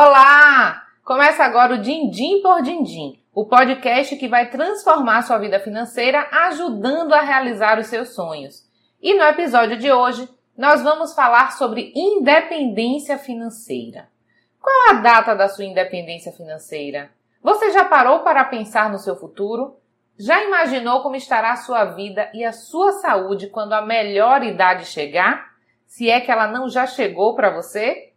Olá! Começa agora o Dindim por Dindim, o podcast que vai transformar sua vida financeira ajudando a realizar os seus sonhos. E no episódio de hoje, nós vamos falar sobre independência financeira. Qual a data da sua independência financeira? Você já parou para pensar no seu futuro? Já imaginou como estará a sua vida e a sua saúde quando a melhor idade chegar? Se é que ela não já chegou para você?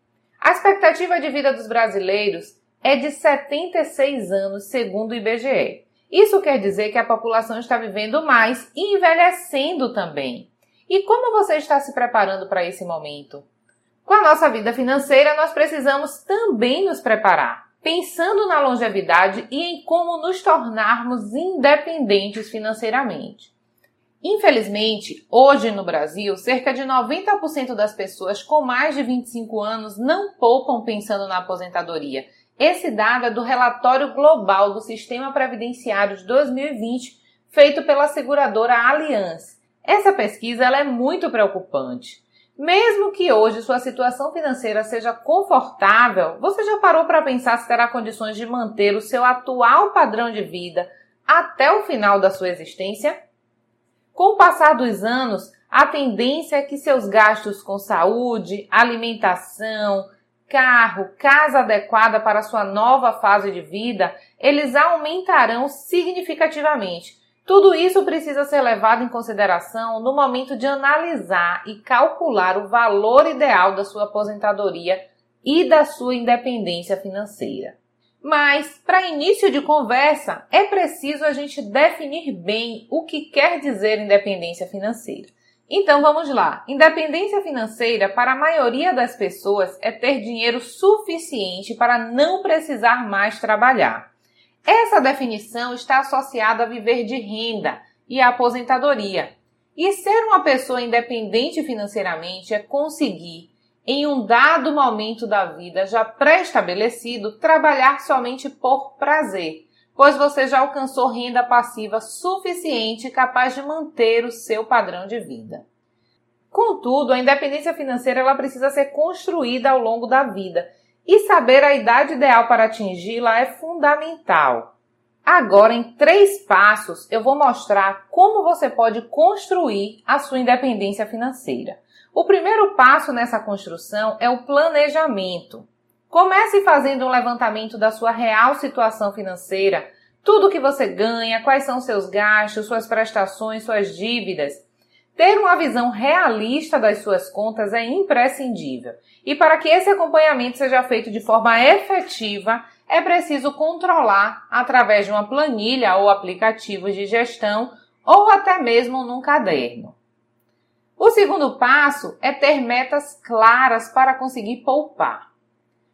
A expectativa de vida dos brasileiros é de 76 anos, segundo o IBGE. Isso quer dizer que a população está vivendo mais e envelhecendo também. E como você está se preparando para esse momento? Com a nossa vida financeira, nós precisamos também nos preparar, pensando na longevidade e em como nos tornarmos independentes financeiramente. Infelizmente, hoje no Brasil, cerca de 90% das pessoas com mais de 25 anos não poupam pensando na aposentadoria. Esse dado é do relatório global do Sistema Previdenciário de 2020, feito pela seguradora Allianz. Essa pesquisa é muito preocupante. Mesmo que hoje sua situação financeira seja confortável, você já parou para pensar se terá condições de manter o seu atual padrão de vida até o final da sua existência? Com o passar dos anos, a tendência é que seus gastos com saúde, alimentação, carro, casa adequada para sua nova fase de vida, eles aumentarão significativamente. Tudo isso precisa ser levado em consideração no momento de analisar e calcular o valor ideal da sua aposentadoria e da sua independência financeira. Mas, para início de conversa, é preciso a gente definir bem o que quer dizer independência financeira. Então vamos lá. Independência financeira para a maioria das pessoas é ter dinheiro suficiente para não precisar mais trabalhar. Essa definição está associada a viver de renda e à aposentadoria. E ser uma pessoa independente financeiramente é conseguir em um dado momento da vida já pré-estabelecido, trabalhar somente por prazer, pois você já alcançou renda passiva suficiente capaz de manter o seu padrão de vida. Contudo, a independência financeira ela precisa ser construída ao longo da vida e saber a idade ideal para atingi-la é fundamental. Agora, em três passos, eu vou mostrar como você pode construir a sua independência financeira. O primeiro passo nessa construção é o planejamento. Comece fazendo um levantamento da sua real situação financeira, tudo que você ganha, quais são seus gastos, suas prestações, suas dívidas. Ter uma visão realista das suas contas é imprescindível. E para que esse acompanhamento seja feito de forma efetiva, é preciso controlar através de uma planilha ou aplicativo de gestão ou até mesmo num caderno. O segundo passo é ter metas claras para conseguir poupar.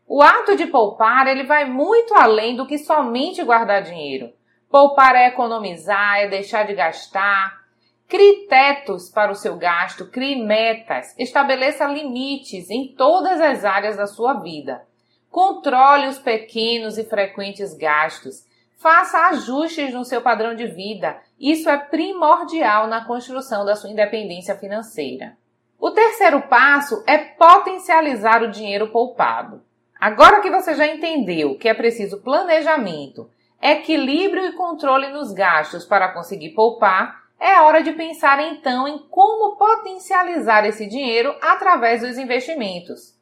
O ato de poupar, ele vai muito além do que somente guardar dinheiro. Poupar é economizar, é deixar de gastar. Crie tetos para o seu gasto, crie metas, estabeleça limites em todas as áreas da sua vida. Controle os pequenos e frequentes gastos. Faça ajustes no seu padrão de vida. Isso é primordial na construção da sua independência financeira. O terceiro passo é potencializar o dinheiro poupado. Agora que você já entendeu que é preciso planejamento, equilíbrio e controle nos gastos para conseguir poupar, é hora de pensar então em como potencializar esse dinheiro através dos investimentos.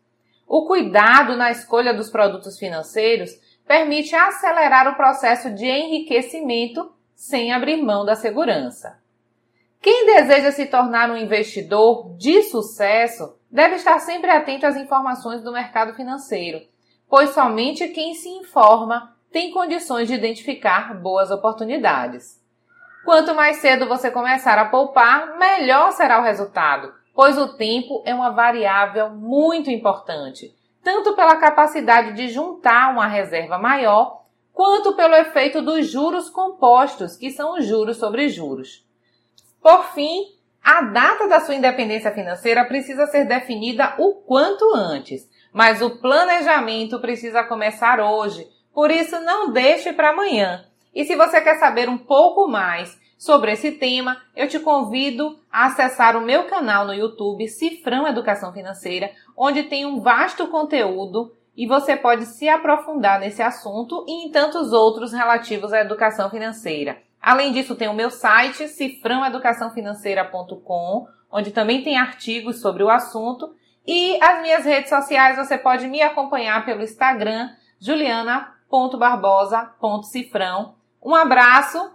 O cuidado na escolha dos produtos financeiros permite acelerar o processo de enriquecimento sem abrir mão da segurança. Quem deseja se tornar um investidor de sucesso deve estar sempre atento às informações do mercado financeiro, pois somente quem se informa tem condições de identificar boas oportunidades. Quanto mais cedo você começar a poupar, melhor será o resultado, pois o tempo é uma variável muito importante tanto pela capacidade de juntar uma reserva maior, quanto pelo efeito dos juros compostos, que são os juros sobre juros. Por fim, a data da sua independência financeira precisa ser definida o quanto antes, mas o planejamento precisa começar hoje, por isso não deixe para amanhã. E se você quer saber um pouco mais sobre esse tema, eu te convido a acessar o meu canal no YouTube Cifrão Educação Financeira, onde tem um vasto conteúdo e você pode se aprofundar nesse assunto e em tantos outros relativos à educação financeira. Além disso, tem o meu site, cifrãoeducaçãofinanceira.com, onde também tem artigos sobre o assunto. E as minhas redes sociais, você pode me acompanhar pelo Instagram, juliana.barbosa.cifrão. Um abraço